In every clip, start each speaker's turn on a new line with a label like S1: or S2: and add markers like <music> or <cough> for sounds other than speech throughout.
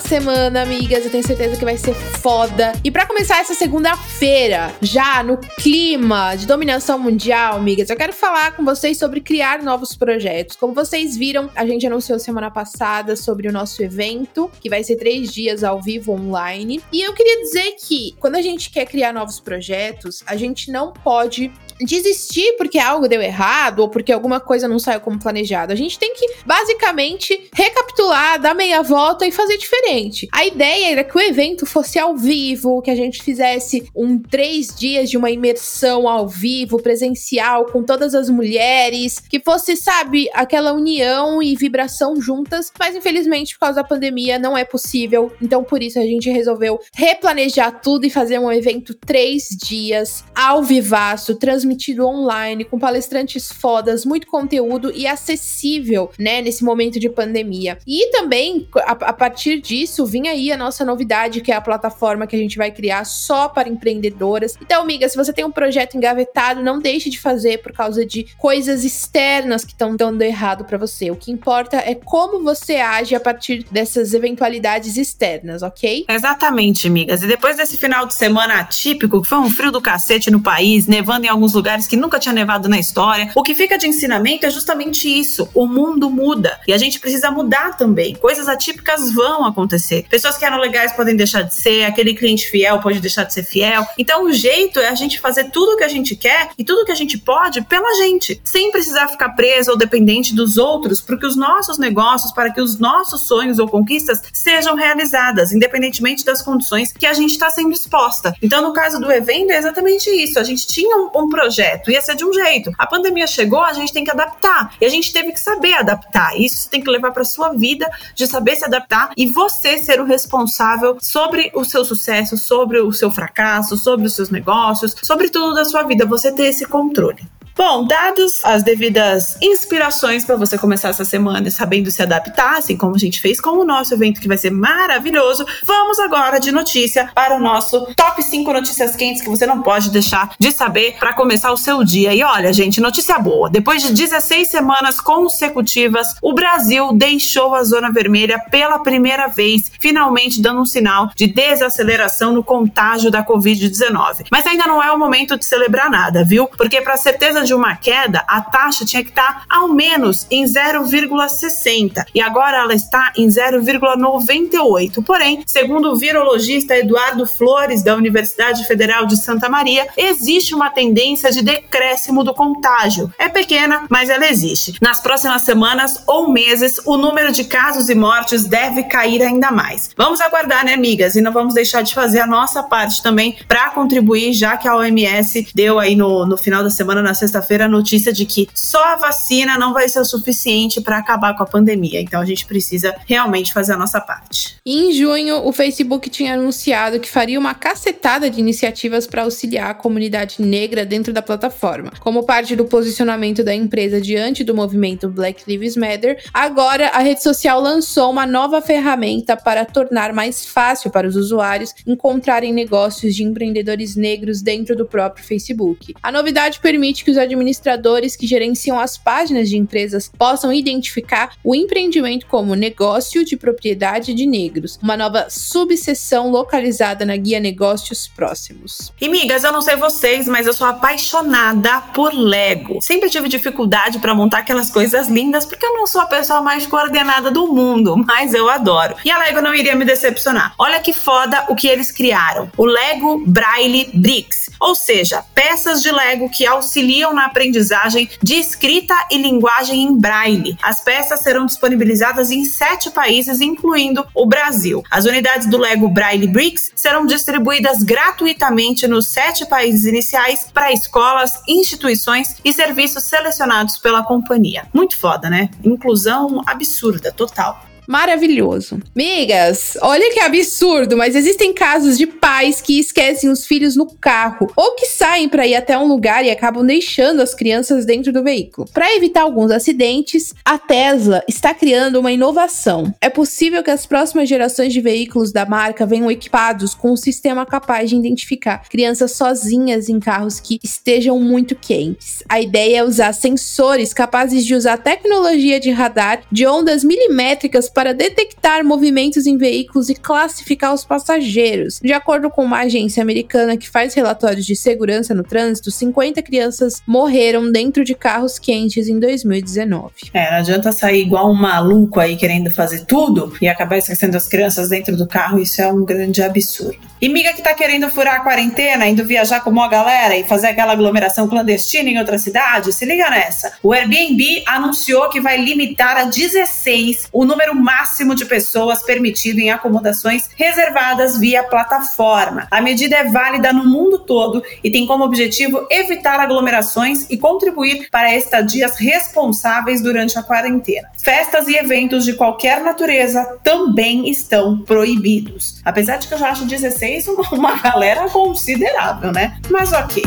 S1: Semana, amigas. Eu tenho certeza que vai ser foda. E para começar essa segunda-feira, já no clima de dominação mundial, amigas, eu quero falar com vocês sobre criar novos projetos. Como vocês viram, a gente anunciou semana passada sobre o nosso evento, que vai ser três dias ao vivo online. E eu queria dizer que quando a gente quer criar novos projetos, a gente não pode desistir porque algo deu errado ou porque alguma coisa não saiu como planejado. A gente tem que basicamente recapitular, dar meia volta e fazer diferente. A ideia era que o evento fosse ao vivo, que a gente fizesse um três dias de uma imersão ao vivo, presencial, com todas as mulheres, que fosse, sabe, aquela união e vibração juntas. Mas infelizmente, por causa da pandemia, não é possível. Então, por isso, a gente resolveu replanejar tudo e fazer um evento três dias ao vivaço, transmitido transmitido online, com palestrantes fodas, muito conteúdo e acessível, né, nesse momento de pandemia. E também, a, a partir disso, vinha aí a nossa novidade, que é a plataforma que a gente vai criar só para empreendedoras. Então, amiga, se você tem um projeto engavetado, não deixe de fazer por causa de coisas externas que estão dando errado para você. O que importa é como você age a partir dessas eventualidades externas, ok?
S2: Exatamente, amigas. E depois desse final de semana atípico, que foi um frio do cacete no país, nevando em alguns lugares que nunca tinha nevado na história. O que fica de ensinamento é justamente isso. O mundo muda e a gente precisa mudar também. Coisas atípicas vão acontecer. Pessoas que eram legais podem deixar de ser, aquele cliente fiel pode deixar de ser fiel. Então o jeito é a gente fazer tudo o que a gente quer e tudo o que a gente pode pela gente, sem precisar ficar preso ou dependente dos outros, porque os nossos negócios, para que os nossos sonhos ou conquistas sejam realizadas, independentemente das condições que a gente está sendo exposta. Então, no caso do evento, é exatamente isso. A gente tinha um, um projeto projeto. Ia ser de um jeito. A pandemia chegou, a gente tem que adaptar. E a gente teve que saber adaptar. Isso você tem que levar para sua vida, de saber se adaptar e você ser o responsável sobre o seu sucesso, sobre o seu fracasso, sobre os seus negócios, sobre tudo da sua vida. Você ter esse controle. Bom, dados as devidas inspirações para você começar essa semana sabendo se adaptar, assim como a gente fez com o nosso evento que vai ser maravilhoso, vamos agora de notícia para o nosso top 5 notícias quentes que você não pode deixar de saber para começar o seu dia. E olha, gente, notícia boa. Depois de 16 semanas consecutivas, o Brasil deixou a zona vermelha pela primeira vez, finalmente dando um sinal de desaceleração no contágio da COVID-19. Mas ainda não é o momento de celebrar nada, viu? Porque para certeza de uma queda, a taxa tinha que estar ao menos em 0,60 e agora ela está em 0,98. Porém, segundo o virologista Eduardo Flores, da Universidade Federal de Santa Maria, existe uma tendência de decréscimo do contágio. É pequena, mas ela existe. Nas próximas semanas ou meses, o número de casos e mortes deve cair ainda mais. Vamos aguardar, né, amigas? E não vamos deixar de fazer a nossa parte também para contribuir, já que a OMS deu aí no, no final da semana, na sexta sexta-feira a notícia de que só a vacina não vai ser o suficiente para acabar com a pandemia. Então a gente precisa realmente fazer a nossa parte.
S1: Em junho, o Facebook tinha anunciado que faria uma cacetada de iniciativas para auxiliar a comunidade negra dentro da plataforma. Como parte do posicionamento da empresa diante do movimento Black Lives Matter, agora a rede social lançou uma nova ferramenta para tornar mais fácil para os usuários encontrarem negócios de empreendedores negros dentro do próprio Facebook. A novidade permite que os administradores que gerenciam as páginas de empresas possam identificar o empreendimento como negócio de propriedade de negros, uma nova subseção localizada na guia Negócios Próximos.
S2: E migas, eu não sei vocês, mas eu sou apaixonada por Lego. Sempre tive dificuldade para montar aquelas coisas lindas porque eu não sou a pessoa mais coordenada do mundo, <laughs> mas eu adoro. E a Lego não iria me decepcionar. Olha que foda o que eles criaram. O Lego Braille Bricks, ou seja, peças de Lego que auxiliam auxiliam na aprendizagem de escrita e linguagem em braille. As peças serão disponibilizadas em sete países, incluindo o Brasil. As unidades do Lego Braille Bricks serão distribuídas gratuitamente nos sete países iniciais para escolas, instituições e serviços selecionados pela companhia. Muito foda, né? Inclusão absurda, total
S1: maravilhoso. Migas, olha que absurdo, mas existem casos de pais que esquecem os filhos no carro ou que saem para ir até um lugar e acabam deixando as crianças dentro do veículo. Para evitar alguns acidentes, a Tesla está criando uma inovação. É possível que as próximas gerações de veículos da marca venham equipados com um sistema capaz de identificar crianças sozinhas em carros que estejam muito quentes. A ideia é usar sensores capazes de usar tecnologia de radar de ondas milimétricas para detectar movimentos em veículos e classificar os passageiros. De acordo com uma agência americana que faz relatórios de segurança no trânsito, 50 crianças morreram dentro de carros quentes em 2019.
S2: É, não adianta sair igual um maluco aí querendo fazer tudo e acabar esquecendo as crianças dentro do carro, isso é um grande absurdo. E miga que tá querendo furar a quarentena, indo viajar com uma galera e fazer aquela aglomeração clandestina em outra cidade, se liga nessa. O Airbnb anunciou que vai limitar a 16 o número máximo de pessoas permitido em acomodações reservadas via plataforma. A medida é válida no mundo todo e tem como objetivo evitar aglomerações e contribuir para estadias responsáveis durante a quarentena. Festas e eventos de qualquer natureza também estão proibidos. Apesar de que eu já acho 16 uma galera considerável, né? Mas ok.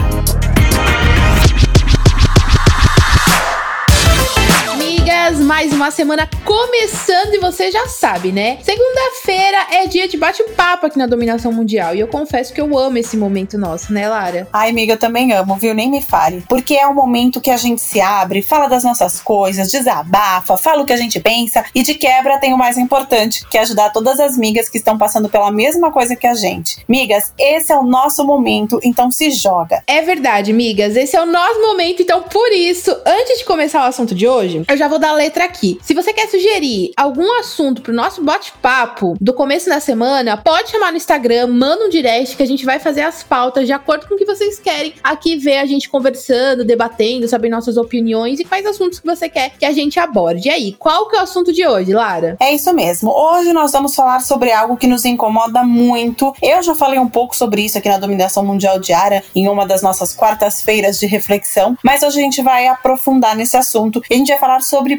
S1: amigas, mais uma semana começando e você já sabe, né? Segunda-feira é dia de bate-papo aqui na Dominação Mundial e eu confesso que eu amo esse momento nosso, né, Lara?
S2: Ai, amiga, eu também amo, viu? Nem me fale. Porque é o momento que a gente se abre, fala das nossas coisas, desabafa, fala o que a gente pensa e de quebra tem o mais importante, que é ajudar todas as migas que estão passando pela mesma coisa que a gente. Migas, esse é o nosso momento, então se joga.
S1: É verdade, migas, esse é o nosso momento, então por isso, antes de começar o assunto de hoje, eu já vou dar a letra aqui. Se você quer sugerir algum assunto pro nosso bate-papo do começo da semana, pode chamar no Instagram, manda um direct que a gente vai fazer as pautas de acordo com o que vocês querem. Aqui ver a gente conversando, debatendo, saber nossas opiniões e quais assuntos que você quer que a gente aborde. E aí, qual que é o assunto de hoje, Lara?
S2: É isso mesmo. Hoje nós vamos falar sobre algo que nos incomoda muito. Eu já falei um pouco sobre isso aqui na Dominação Mundial Diária em uma das nossas quartas-feiras de reflexão, mas hoje a gente vai aprofundar nesse assunto e a gente vai falar sobre sobre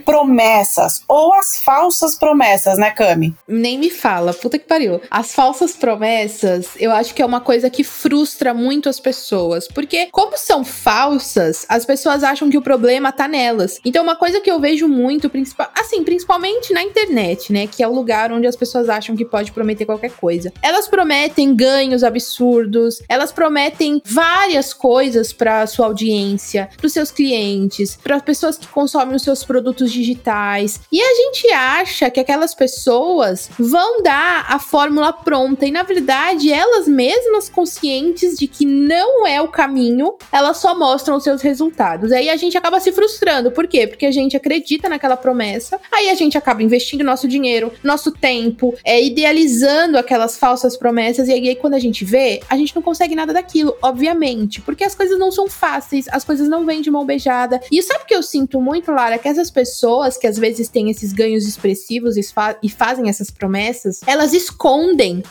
S2: promessas ou as falsas promessas, né, Cami?
S1: Nem me fala, puta que pariu. As falsas promessas, eu acho que é uma coisa que frustra muito as pessoas, porque como são falsas, as pessoas acham que o problema tá nelas. Então, uma coisa que eu vejo muito, principal, assim, principalmente na internet, né, que é o lugar onde as pessoas acham que pode prometer qualquer coisa. Elas prometem ganhos absurdos, elas prometem várias coisas para sua audiência, para seus clientes, para as pessoas que consomem os seus produtos produtos digitais. E a gente acha que aquelas pessoas vão dar a fórmula pronta. E na verdade, elas mesmas conscientes de que não é o caminho, elas só mostram os seus resultados. Aí a gente acaba se frustrando. Por quê? Porque a gente acredita naquela promessa, aí a gente acaba investindo nosso dinheiro, nosso tempo, é, idealizando aquelas falsas promessas. E aí, quando a gente vê, a gente não consegue nada daquilo, obviamente. Porque as coisas não são fáceis, as coisas não vêm de mão beijada. E sabe o que eu sinto muito, Lara? Que essas pessoas pessoas que às vezes têm esses ganhos expressivos e, fa e fazem essas promessas, elas escondem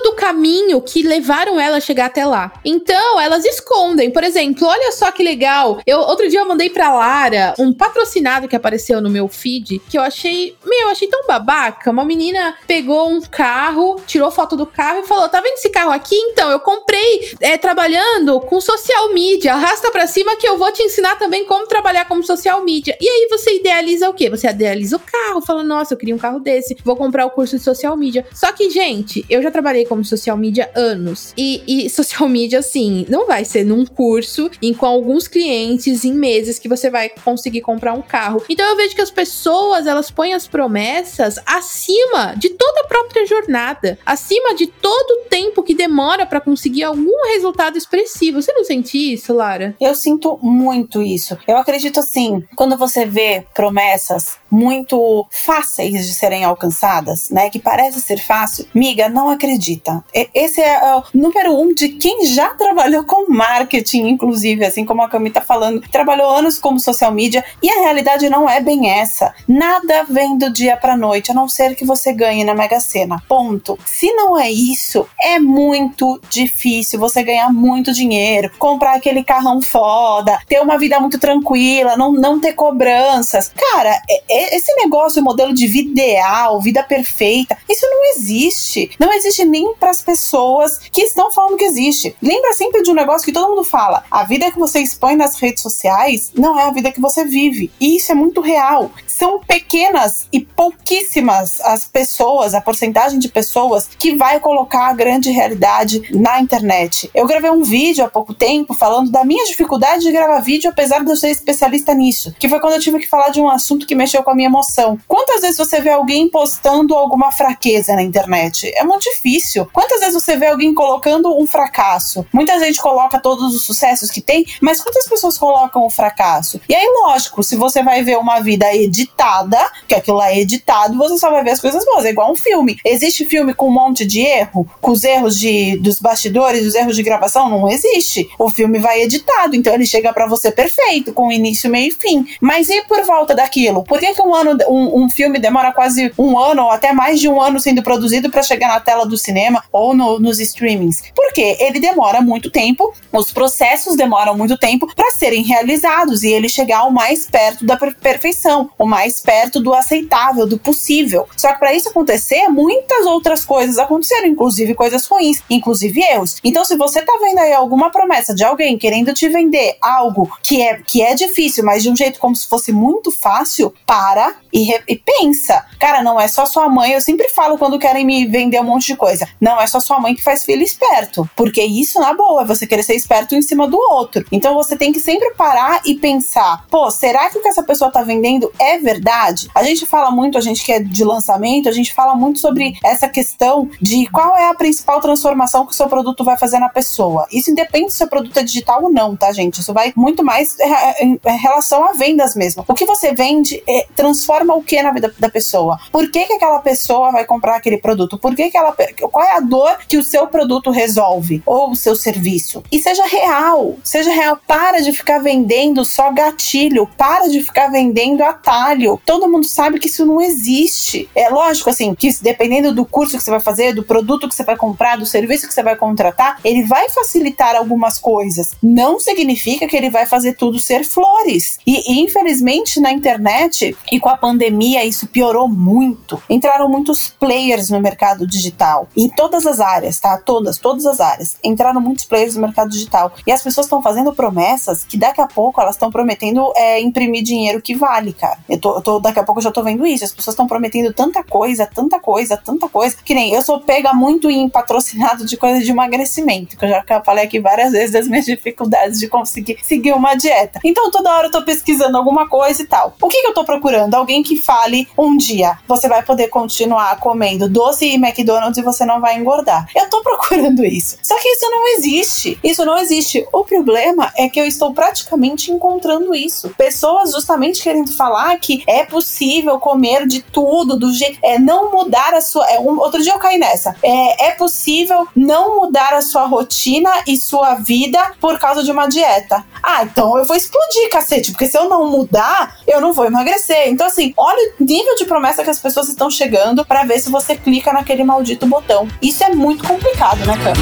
S1: todo o caminho que levaram ela a chegar até lá. Então, elas escondem. Por exemplo, olha só que legal. Eu outro dia eu mandei pra Lara um patrocinado que apareceu no meu feed que eu achei, meu, eu achei tão babaca. Uma menina pegou um carro, tirou foto do carro e falou: "Tá vendo esse carro aqui? Então, eu comprei é, trabalhando com social media. Arrasta para cima que eu vou te ensinar também como trabalhar como social media". E aí você idealiza o quê? Você idealiza o carro, fala, nossa, eu queria um carro desse, vou comprar o curso de social media. Só que, gente, eu já trabalhei como social media anos. E, e social media, assim, não vai ser num curso em com alguns clientes em meses que você vai conseguir comprar um carro. Então eu vejo que as pessoas, elas põem as promessas acima de toda a própria jornada, acima de todo o tempo que demora para conseguir algum resultado expressivo. Você não sente isso, Lara?
S2: Eu sinto muito isso. Eu acredito assim, quando você vê promessas muito fáceis de serem alcançadas, né? Que parece ser fácil. Miga, não acredita. Esse é o número um de quem já trabalhou com marketing, inclusive, assim como a Cami tá falando, trabalhou anos como social media, e a realidade não é bem essa. Nada vem do dia pra noite, a não ser que você ganhe na Mega Sena. Ponto. Se não é isso, é muito difícil você ganhar muito dinheiro, comprar aquele carrão foda, ter uma vida muito tranquila, não, não ter cobranças. Cara, é, é, esse negócio, modelo de vida ideal, vida perfeita, isso não existe. Não existe nem para as pessoas que estão falando que existe. Lembra sempre de um negócio que todo mundo fala: a vida que você expõe nas redes sociais não é a vida que você vive. E isso é muito real são pequenas e pouquíssimas as pessoas, a porcentagem de pessoas que vai colocar a grande realidade na internet. Eu gravei um vídeo há pouco tempo falando da minha dificuldade de gravar vídeo, apesar de eu ser especialista nisso, que foi quando eu tive que falar de um assunto que mexeu com a minha emoção. Quantas vezes você vê alguém postando alguma fraqueza na internet? É muito difícil. Quantas vezes você vê alguém colocando um fracasso? Muita gente coloca todos os sucessos que tem, mas quantas pessoas colocam o fracasso? E aí, lógico, se você vai ver uma vida editada, editada, que aquilo lá é editado, você só vai ver as coisas boas. É igual um filme. Existe filme com um monte de erro, com os erros de, dos bastidores, os erros de gravação? Não existe. O filme vai editado, então ele chega para você perfeito, com início, meio e fim. Mas e por volta daquilo? Por que, que um ano, um, um filme demora quase um ano ou até mais de um ano sendo produzido para chegar na tela do cinema ou no, nos streamings? Porque ele demora muito tempo, os processos demoram muito tempo para serem realizados e ele chegar o mais perto da perfeição, o mais perto do aceitável, do possível. Só que para isso acontecer, muitas outras coisas aconteceram, inclusive coisas ruins, inclusive erros. Então, se você tá vendo aí alguma promessa de alguém querendo te vender algo que é, que é difícil, mas de um jeito como se fosse muito fácil, para e, re, e pensa. Cara, não é só sua mãe. Eu sempre falo quando querem me vender um monte de coisa. Não é só sua mãe que faz filho esperto. Porque isso, na boa, é você querer ser esperto em cima do outro. Então você tem que sempre parar e pensar: pô, será que o que essa pessoa tá vendendo é verdade? a gente fala muito, a gente que é de lançamento, a gente fala muito sobre essa questão de qual é a principal transformação que o seu produto vai fazer na pessoa. Isso independe se o seu produto é digital ou não, tá, gente? Isso vai muito mais em relação a vendas mesmo. O que você vende é, transforma o que na vida da pessoa? Por que, que aquela pessoa vai comprar aquele produto? Por que, que ela. Qual é a dor que o seu produto resolve? Ou o seu serviço? E seja real. Seja real. Para de ficar vendendo só gatilho. Para de ficar vendendo atalho Todo mundo sabe que isso não existe. É lógico, assim, que dependendo do curso que você vai fazer, do produto que você vai comprar, do serviço que você vai contratar, ele vai facilitar algumas coisas. Não significa que ele vai fazer tudo ser flores. E, e infelizmente na internet e com a pandemia isso piorou muito. Entraram muitos players no mercado digital. Em todas as áreas, tá? Todas, todas as áreas. Entraram muitos players no mercado digital. E as pessoas estão fazendo promessas que daqui a pouco elas estão prometendo é, imprimir dinheiro que vale, cara. Eu tô tô, tô, daqui a pouco eu já tô vendo isso. As pessoas estão prometendo tanta coisa, tanta coisa, tanta coisa. Que nem eu sou pega muito em patrocinado de coisa de emagrecimento, que eu já falei aqui várias vezes das minhas dificuldades de conseguir seguir uma dieta. Então toda hora eu tô pesquisando alguma coisa e tal. O que, que eu tô procurando? Alguém que fale um dia você vai poder continuar comendo doce e McDonald's e você não vai engordar. Eu tô <laughs> procurando isso. Só que isso não existe. Isso não existe. O problema é que eu estou praticamente encontrando isso. Pessoas justamente querendo falar que é possível comer de tudo, do jeito. É não mudar a sua. É, um, outro dia eu caí nessa. É, é possível não mudar a sua rotina e sua vida por causa de uma dieta. Ah, então eu vou explodir, cacete, porque se eu não mudar, eu não vou emagrecer. Então, assim, olha o nível de promessa que as pessoas estão chegando para ver se você clica naquele maldito botão. Isso é muito complicado, né, cara?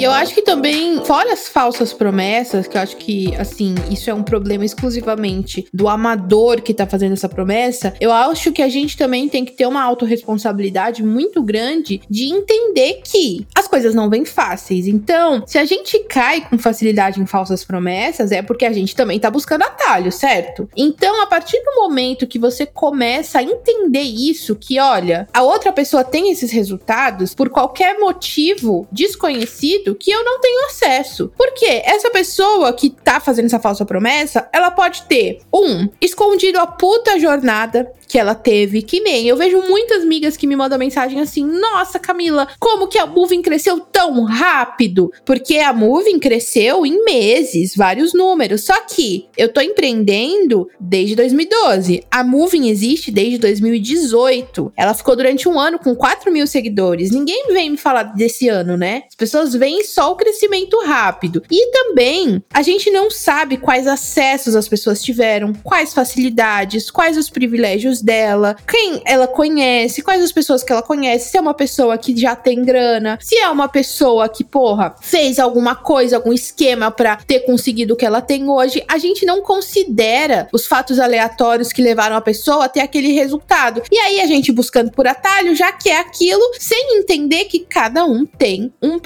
S1: E eu acho que também, fora as falsas promessas, que eu acho que, assim, isso é um problema exclusivamente do amador que tá fazendo essa promessa, eu acho que a gente também tem que ter uma autorresponsabilidade muito grande de entender que as coisas não vêm fáceis. Então, se a gente cai com facilidade em falsas promessas, é porque a gente também tá buscando atalho, certo? Então, a partir do momento que você começa a entender isso, que olha, a outra pessoa tem esses resultados por qualquer motivo desconhecido, que eu não tenho acesso. Porque essa pessoa que tá fazendo essa falsa promessa, ela pode ter, um, escondido a puta jornada que ela teve. Que nem eu vejo muitas amigas que me mandam mensagem assim: Nossa, Camila, como que a Moving cresceu tão rápido? Porque a Moving cresceu em meses, vários números. Só que eu tô empreendendo desde 2012. A Moving existe desde 2018. Ela ficou durante um ano com 4 mil seguidores. Ninguém vem me falar desse ano, né? As pessoas só o crescimento rápido. E também, a gente não sabe quais acessos as pessoas tiveram, quais facilidades, quais os privilégios dela, quem ela conhece, quais as pessoas que ela conhece, se é uma pessoa que já tem grana, se é uma pessoa que, porra, fez alguma coisa, algum esquema para ter conseguido o que ela tem hoje. A gente não considera os fatos aleatórios que levaram a pessoa até aquele resultado. E aí a gente buscando por atalho já quer aquilo sem entender que cada um tem um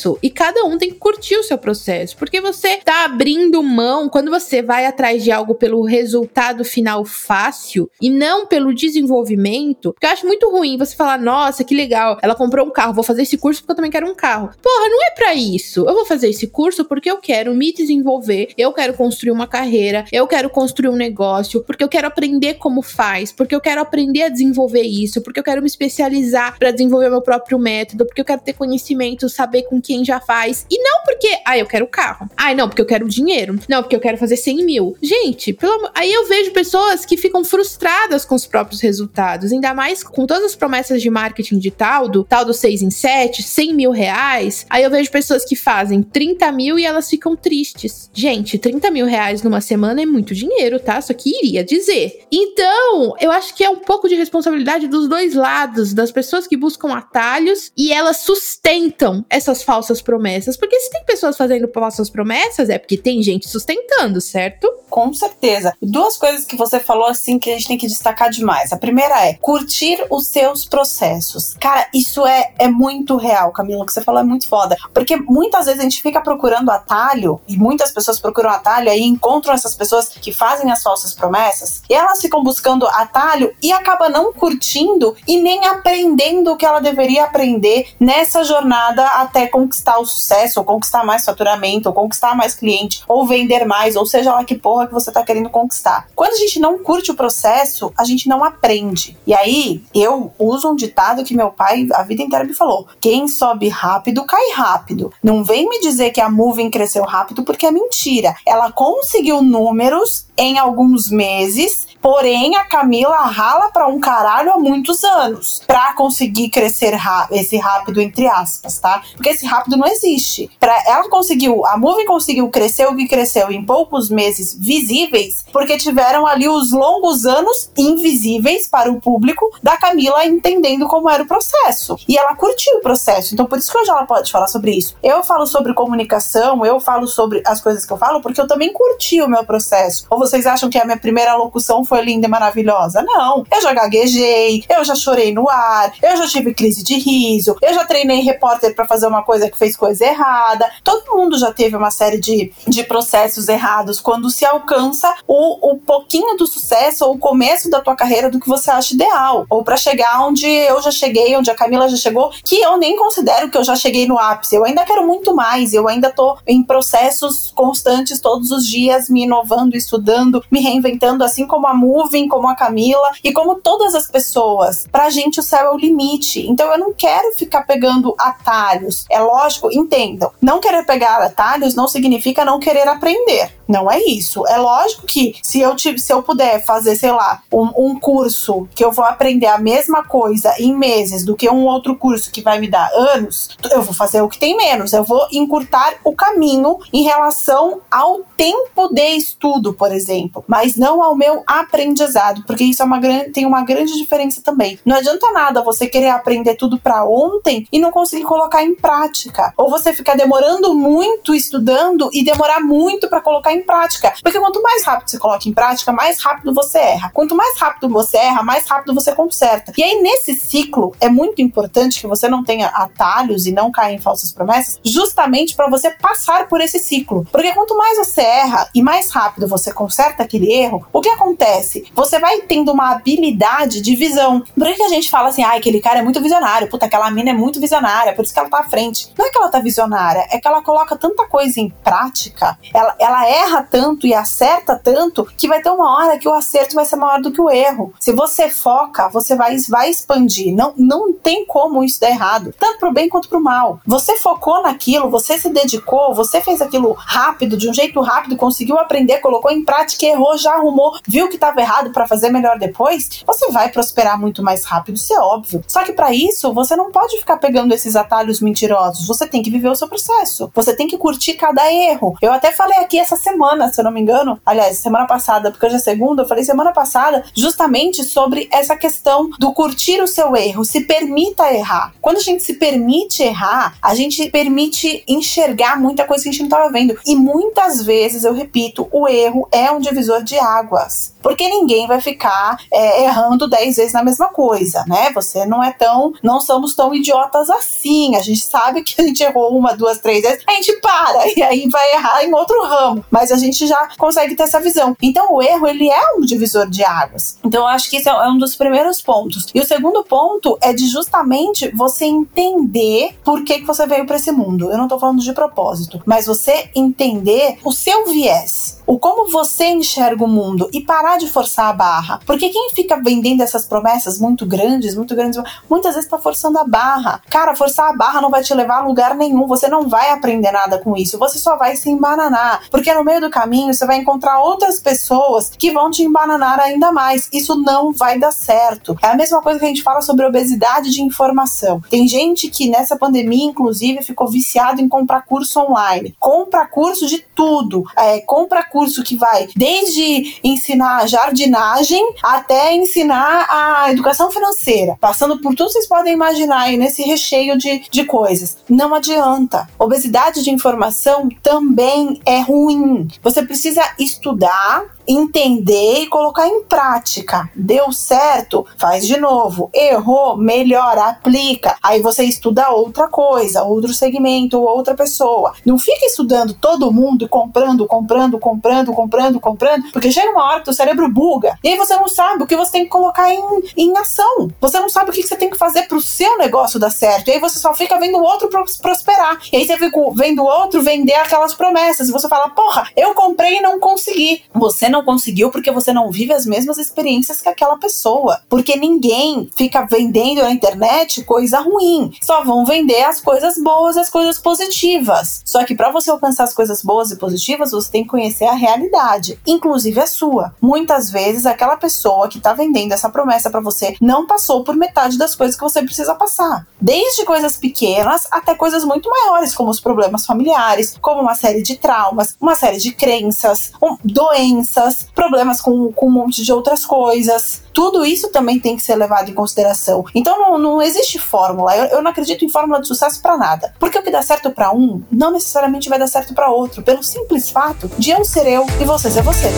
S1: processo e cada um tem que curtir o seu processo, porque você tá abrindo mão quando você vai atrás de algo pelo resultado final fácil e não pelo desenvolvimento. Porque eu acho muito ruim você falar, nossa, que legal, ela comprou um carro, vou fazer esse curso porque eu também quero um carro. Porra, não é para isso. Eu vou fazer esse curso porque eu quero me desenvolver, eu quero construir uma carreira, eu quero construir um negócio, porque eu quero aprender como faz, porque eu quero aprender a desenvolver isso, porque eu quero me especializar para desenvolver meu próprio método, porque eu quero ter conhecimento, saber com quem já faz. E não porque, ah, eu quero carro. Ah, não, porque eu quero dinheiro. Não, porque eu quero fazer 100 mil. Gente, pelo... aí eu vejo pessoas que ficam frustradas com os próprios resultados, ainda mais com todas as promessas de marketing digital, do tal do 6 em 7, 100 mil reais. Aí eu vejo pessoas que fazem 30 mil e elas ficam tristes. Gente, 30 mil reais numa semana é muito dinheiro, tá? Só que iria dizer. Então, eu acho que é um pouco de responsabilidade dos dois lados, das pessoas que buscam atalhos e elas sustentam essas falsas promessas. Porque se tem pessoas fazendo falsas promessas, é porque tem gente sustentando, certo?
S2: Com certeza. Duas coisas que você falou assim que a gente tem que destacar demais. A primeira é curtir os seus processos. Cara, isso é, é muito real, Camila. O que você falou é muito foda. Porque muitas vezes a gente fica procurando atalho, e muitas pessoas procuram atalho aí encontram essas pessoas que fazem as falsas promessas, e elas ficam buscando atalho e acaba não curtindo e nem aprendendo o que ela deveria aprender nessa jornada até conquistar o sucesso, ou conquistar mais faturamento, ou conquistar mais cliente, ou vender mais, ou seja lá que porra que você tá querendo conquistar. Quando a gente não curte o processo, a gente não aprende. E aí, eu uso um ditado que meu pai a vida inteira me falou: quem sobe rápido cai rápido. Não vem me dizer que a Moving cresceu rápido porque é mentira. Ela conseguiu números em alguns meses Porém, a Camila rala para um caralho há muitos anos para conseguir crescer esse rápido entre aspas, tá? Porque esse rápido não existe. Para ela conseguiu, a Moving conseguiu crescer o que cresceu em poucos meses visíveis, porque tiveram ali os longos anos invisíveis para o público da Camila entendendo como era o processo. E ela curtiu o processo. Então, por isso que hoje ela pode falar sobre isso. Eu falo sobre comunicação, eu falo sobre as coisas que eu falo, porque eu também curti o meu processo. Ou vocês acham que a minha primeira locução foi linda e maravilhosa. Não. Eu já gaguejei, eu já chorei no ar, eu já tive crise de riso, eu já treinei repórter para fazer uma coisa que fez coisa errada. Todo mundo já teve uma série de, de processos errados quando se alcança o, o pouquinho do sucesso ou o começo da tua carreira do que você acha ideal. Ou para chegar onde eu já cheguei, onde a Camila já chegou, que eu nem considero que eu já cheguei no ápice. Eu ainda quero muito mais, eu ainda tô em processos constantes todos os dias, me inovando, estudando, me reinventando, assim como a Moving, como a Camila e como todas as pessoas. Pra gente o céu é o limite. Então eu não quero ficar pegando atalhos. É lógico, entendam. Não querer pegar atalhos não significa não querer aprender. Não é isso. É lógico que se eu, se eu puder fazer, sei lá, um, um curso que eu vou aprender a mesma coisa em meses do que um outro curso que vai me dar anos, eu vou fazer o que tem menos. Eu vou encurtar o caminho em relação ao tempo de estudo, por exemplo, mas não ao meu aprendizado aprendizado, porque isso é uma grande, tem uma grande diferença também. Não adianta nada você querer aprender tudo para ontem e não conseguir colocar em prática, ou você ficar demorando muito estudando e demorar muito para colocar em prática, porque quanto mais rápido você coloca em prática, mais rápido você erra. Quanto mais rápido você erra, mais rápido você conserta. E aí nesse ciclo é muito importante que você não tenha atalhos e não caia em falsas promessas, justamente para você passar por esse ciclo, Porque quanto mais você erra e mais rápido você conserta aquele erro, o que acontece? Você vai tendo uma habilidade de visão. Por que a gente fala assim, ah, aquele cara é muito visionário, puta, aquela mina é muito visionária, por isso que ela tá à frente. Não é que ela tá visionária, é que ela coloca tanta coisa em prática, ela, ela erra tanto e acerta tanto que vai ter uma hora que o acerto vai ser maior do que o erro. Se você foca, você vai, vai expandir. Não, não tem como isso dar errado, tanto pro bem quanto pro mal. Você focou naquilo, você se dedicou, você fez aquilo rápido, de um jeito rápido, conseguiu aprender, colocou em prática, errou, já arrumou, viu que estava errado para fazer melhor depois, você vai prosperar muito mais rápido, isso é óbvio. Só que para isso, você não pode ficar pegando esses atalhos mentirosos, você tem que viver o seu processo. Você tem que curtir cada erro. Eu até falei aqui essa semana, se eu não me engano, aliás, semana passada, porque hoje é segunda, eu falei semana passada, justamente sobre essa questão do curtir o seu erro, se permita errar. Quando a gente se permite errar, a gente permite enxergar muita coisa que a gente não estava vendo. E muitas vezes, eu repito, o erro é um divisor de águas. Porque ninguém vai ficar é, errando 10 vezes na mesma coisa, né? Você não é tão. Não somos tão idiotas assim. A gente sabe que a gente errou uma, duas, três vezes, a gente para e aí vai errar em outro ramo. Mas a gente já consegue ter essa visão. Então o erro, ele é um divisor de águas. Então eu acho que esse é um dos primeiros pontos. E o segundo ponto é de justamente você entender por que, que você veio para esse mundo. Eu não tô falando de propósito, mas você entender o seu viés o como você enxerga o mundo e parar de forçar a barra. Porque quem fica vendendo essas promessas muito grandes, muito grandes, muitas vezes tá forçando a barra. Cara, forçar a barra não vai te levar a lugar nenhum, você não vai aprender nada com isso, você só vai se embananar. Porque no meio do caminho você vai encontrar outras pessoas que vão te embananar ainda mais. Isso não vai dar certo. É a mesma coisa que a gente fala sobre obesidade de informação. Tem gente que nessa pandemia, inclusive, ficou viciado em comprar curso online. Compra curso de tudo. É, compra curso curso que vai desde ensinar jardinagem até ensinar a educação financeira, passando por tudo vocês podem imaginar aí nesse recheio de, de coisas. Não adianta. Obesidade de informação também é ruim. Você precisa estudar, entender e colocar em prática. Deu certo? Faz de novo. Errou? Melhora, aplica. Aí você estuda outra coisa, outro segmento, outra pessoa. Não fica estudando todo mundo e comprando, comprando, comprando, comprando, comprando, porque chega uma hora que o cérebro buga. E aí você não sabe o que você tem que colocar em, em ação. Você não sabe o que você tem que fazer pro seu negócio dar certo. E aí você só fica vendo o outro prosperar. E aí você fica vendo o outro vender aquelas promessas. E você fala, porra, eu comprei e não consegui. Você não conseguiu porque você não vive as mesmas experiências que aquela pessoa. Porque ninguém fica vendendo na internet coisa ruim. Só vão vender as coisas boas, as coisas positivas. Só que para você alcançar as coisas boas e positivas, você tem que conhecer a realidade, inclusive a sua. Muitas vezes aquela pessoa que tá vendendo essa promessa para você não passou por metade das coisas que você precisa passar. Desde coisas pequenas até coisas muito maiores, como os problemas familiares, como uma série de traumas, uma série de crenças, um, doenças, problemas com, com um monte de outras coisas. Tudo isso também tem que ser levado em consideração. Então não, não existe fórmula. Eu, eu não acredito em fórmula de sucesso para nada. Porque o que dá certo para um não necessariamente vai dar certo para outro, pelo simples fato de eu ser eu e você ser você.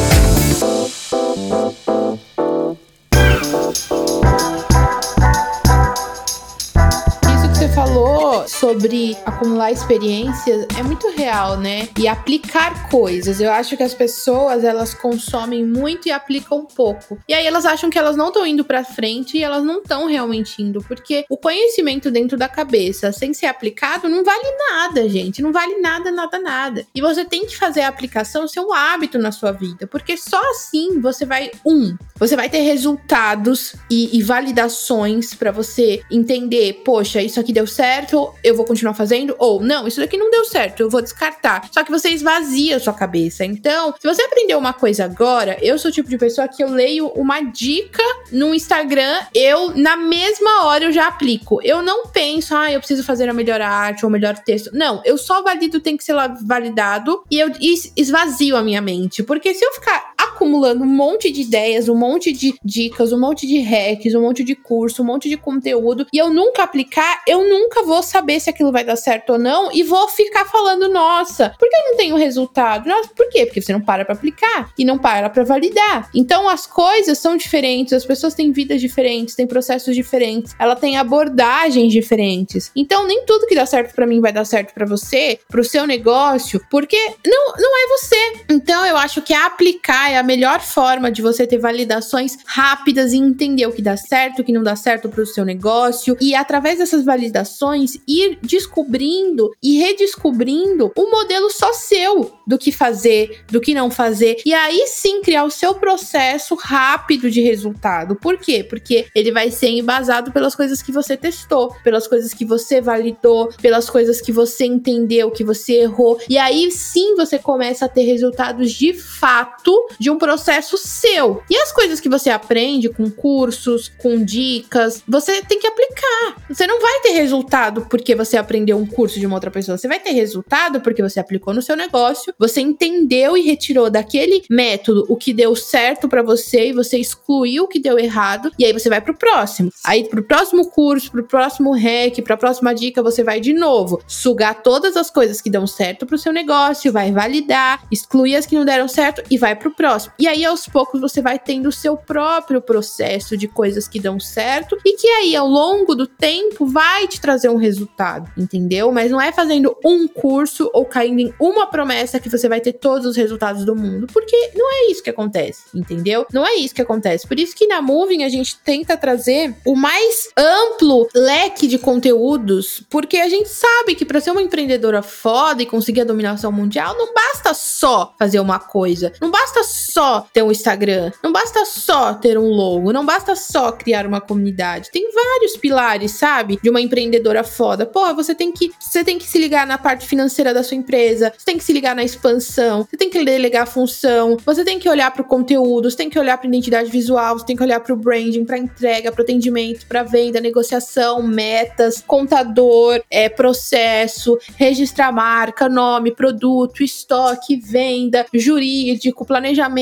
S1: falou sobre acumular experiências é muito real, né? E aplicar coisas. Eu acho que as pessoas, elas consomem muito e aplicam pouco. E aí elas acham que elas não estão indo para frente e elas não estão realmente indo, porque o conhecimento dentro da cabeça, sem ser aplicado, não vale nada, gente. Não vale nada, nada, nada. E você tem que fazer a aplicação ser um hábito na sua vida, porque só assim você vai um, você vai ter resultados e, e validações para você entender, poxa, isso aqui deu certo, eu vou continuar fazendo, ou não, isso daqui não deu certo, eu vou descartar. Só que você esvazia a sua cabeça. Então, se você aprendeu uma coisa agora, eu sou o tipo de pessoa que eu leio uma dica no Instagram, eu na mesma hora eu já aplico. Eu não penso, ah, eu preciso fazer a melhor arte ou o melhor texto. Não, eu só valido tem que ser validado e eu esvazio a minha mente. Porque se eu ficar acumulando um monte de ideias, um monte de dicas, um monte de hacks, um monte de curso, um monte de conteúdo e eu nunca aplicar, eu nunca vou saber se aquilo vai dar certo ou não e vou ficar falando, nossa, por que eu não tenho resultado? Nossa, por quê? Porque você não para para aplicar e não para para validar. Então as coisas são diferentes, as pessoas têm vidas diferentes, têm processos diferentes, ela tem abordagens diferentes. Então nem tudo que dá certo para mim vai dar certo para você, pro seu negócio, porque não, não é você. Então eu acho que aplicar é a melhor forma de você ter validações rápidas e entender o que dá certo, o que não dá certo pro seu negócio e através dessas validações ir descobrindo e redescobrindo o modelo só seu do que fazer, do que não fazer e aí sim criar o seu processo rápido de resultado. Por quê? Porque ele vai ser embasado pelas coisas que você testou, pelas coisas que você validou, pelas coisas que você entendeu, que você errou. E aí sim você começa a ter resultados de fato de um processo seu. E as coisas que você aprende com cursos, com dicas, você tem que aplicar. Você não vai ter resultado porque você aprendeu um curso de uma outra pessoa. Você vai ter resultado porque você aplicou no seu negócio, você entendeu e retirou daquele método o que deu certo para você e você excluiu o que deu errado e aí você vai pro próximo. Aí pro próximo curso, pro próximo hack, pra próxima dica, você vai de novo sugar todas as coisas que dão certo pro seu negócio, vai validar, excluir as que não deram certo e vai pro próximo. E aí aos poucos você vai tendo o seu próprio processo de coisas que dão certo e que aí ao longo do tempo vai te trazer um resultado, entendeu? Mas não é fazendo um curso ou caindo em uma promessa que você vai ter todos os resultados do mundo, porque não é isso que acontece, entendeu? Não é isso que acontece. Por isso que na Moving a gente tenta trazer o mais amplo leque de conteúdos, porque a gente sabe que para ser uma empreendedora foda e conseguir a dominação mundial, não basta só fazer uma coisa, não basta só ter um Instagram, não basta só ter um logo, não basta só criar uma comunidade. Tem vários pilares, sabe? De uma empreendedora foda. Pô, você tem que você tem que se ligar na parte financeira da sua empresa, você tem que se ligar na expansão, você tem que delegar a função, você tem que olhar para o conteúdo, você tem que olhar para identidade visual, você tem que olhar para o branding, para entrega, para atendimento, para venda, negociação, metas, contador, é processo, registrar marca, nome, produto, estoque, venda, jurídico, planejamento.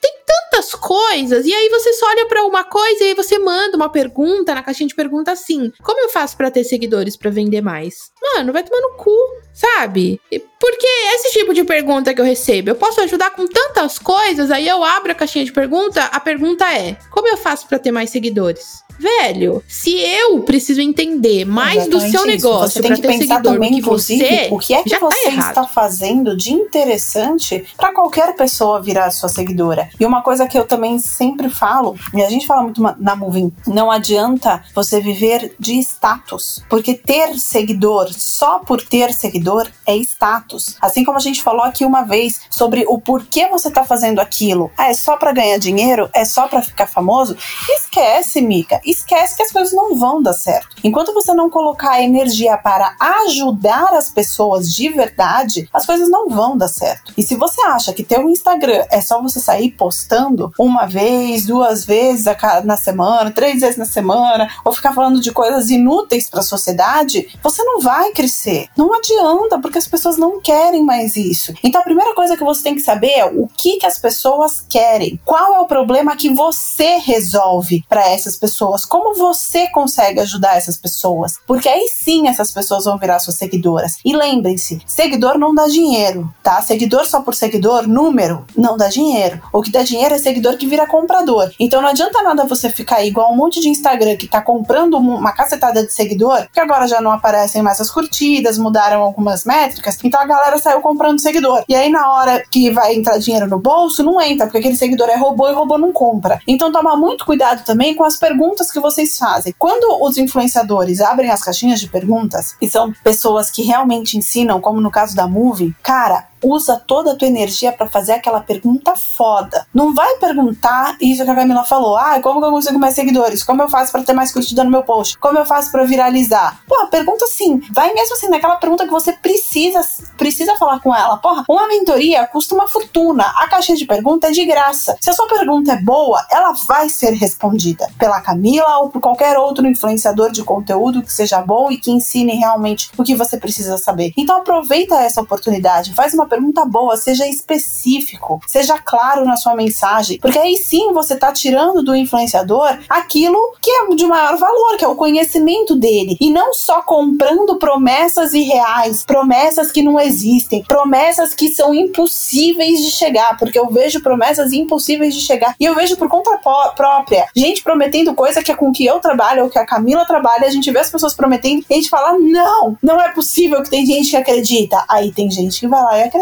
S1: Tem tantas coisas e aí você só olha para uma coisa e aí você manda uma pergunta na caixinha de pergunta assim: "Como eu faço para ter seguidores para vender mais?". Mano, vai tomar no cu, sabe? Porque esse tipo de pergunta que eu recebo, eu posso ajudar com tantas coisas, aí eu abro a caixinha de pergunta, a pergunta é: como eu faço para ter mais seguidores? Velho, se eu preciso entender mais Exatamente do seu negócio para ter seguidor também, que você,
S2: o que é que
S1: tá
S2: você
S1: tá
S2: está fazendo de interessante para qualquer pessoa virar sua seguidora. E uma coisa que eu também sempre falo, e a gente fala muito na Moving, não adianta você viver de status, porque ter seguidor só por ter seguidor é status. Assim como a gente falou aqui uma vez sobre o porquê você está fazendo aquilo. Ah, é só para ganhar dinheiro? É só para ficar famoso? Esquece, Mica esquece que as coisas não vão dar certo. Enquanto você não colocar energia para ajudar as pessoas de verdade, as coisas não vão dar certo. E se você acha que ter um Instagram é só você sair postando uma vez, duas vezes na semana, três vezes na semana, ou ficar falando de coisas inúteis para a sociedade, você não vai crescer. Não adianta, porque as pessoas não querem mais isso. Então a primeira coisa que você tem que saber é o que, que as pessoas querem. Qual é o problema que você resolve para essas pessoas? Pessoas, como você consegue ajudar essas pessoas? Porque aí sim essas pessoas vão virar suas seguidoras. E lembrem-se, seguidor não dá dinheiro, tá? Seguidor só por seguidor, número, não dá dinheiro. O que dá dinheiro é seguidor que vira comprador. Então não adianta nada você ficar igual um monte de Instagram que tá comprando uma cacetada de seguidor, que agora já não aparecem mais as curtidas, mudaram algumas métricas, então a galera saiu comprando seguidor. E aí na hora que vai entrar dinheiro no bolso, não entra, porque aquele seguidor é robô e robô não compra. Então toma muito cuidado também com as perguntas que vocês fazem. Quando os influenciadores abrem as caixinhas de perguntas, e são pessoas que realmente ensinam, como no caso da Movie, cara, usa toda a tua energia para fazer aquela pergunta foda. Não vai perguntar isso que a Camila falou. Ah, como que eu consigo mais seguidores? Como eu faço para ter mais curtida no meu post? Como eu faço para viralizar? Pô, pergunta assim. Vai mesmo assim naquela pergunta que você precisa precisa falar com ela. Porra, uma mentoria custa uma fortuna. A caixinha de pergunta é de graça. Se a sua pergunta é boa, ela vai ser respondida pela Camila ou por qualquer outro influenciador de conteúdo que seja bom e que ensine realmente o que você precisa saber. Então aproveita essa oportunidade, faz uma pergunta boa, seja específico, seja claro na sua mensagem, porque aí sim você tá tirando do influenciador aquilo que é de maior valor, que é o conhecimento dele, e não só comprando promessas irreais, promessas que não existem, promessas que são impossíveis de chegar, porque eu vejo promessas impossíveis de chegar, e eu vejo por conta própria, gente prometendo coisa que é com que eu trabalho, ou que a Camila trabalha, a gente vê as pessoas prometendo, e a gente fala, não, não é possível que tem gente que acredita, aí tem gente que vai lá e acredita.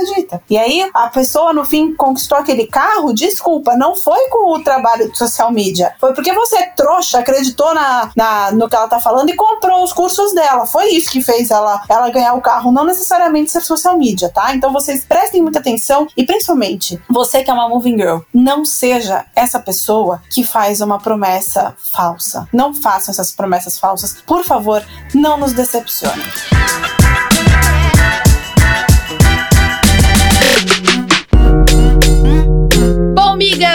S2: E aí a pessoa no fim conquistou aquele carro, desculpa, não foi com o trabalho de social media, foi porque você trouxa, acreditou na, na, no que ela tá falando e comprou os cursos dela. Foi isso que fez ela, ela ganhar o carro, não necessariamente ser social media, tá? Então vocês prestem muita atenção e principalmente, você que é uma moving girl, não seja essa pessoa que faz uma promessa falsa. Não façam essas promessas falsas. Por favor, não nos decepcionem.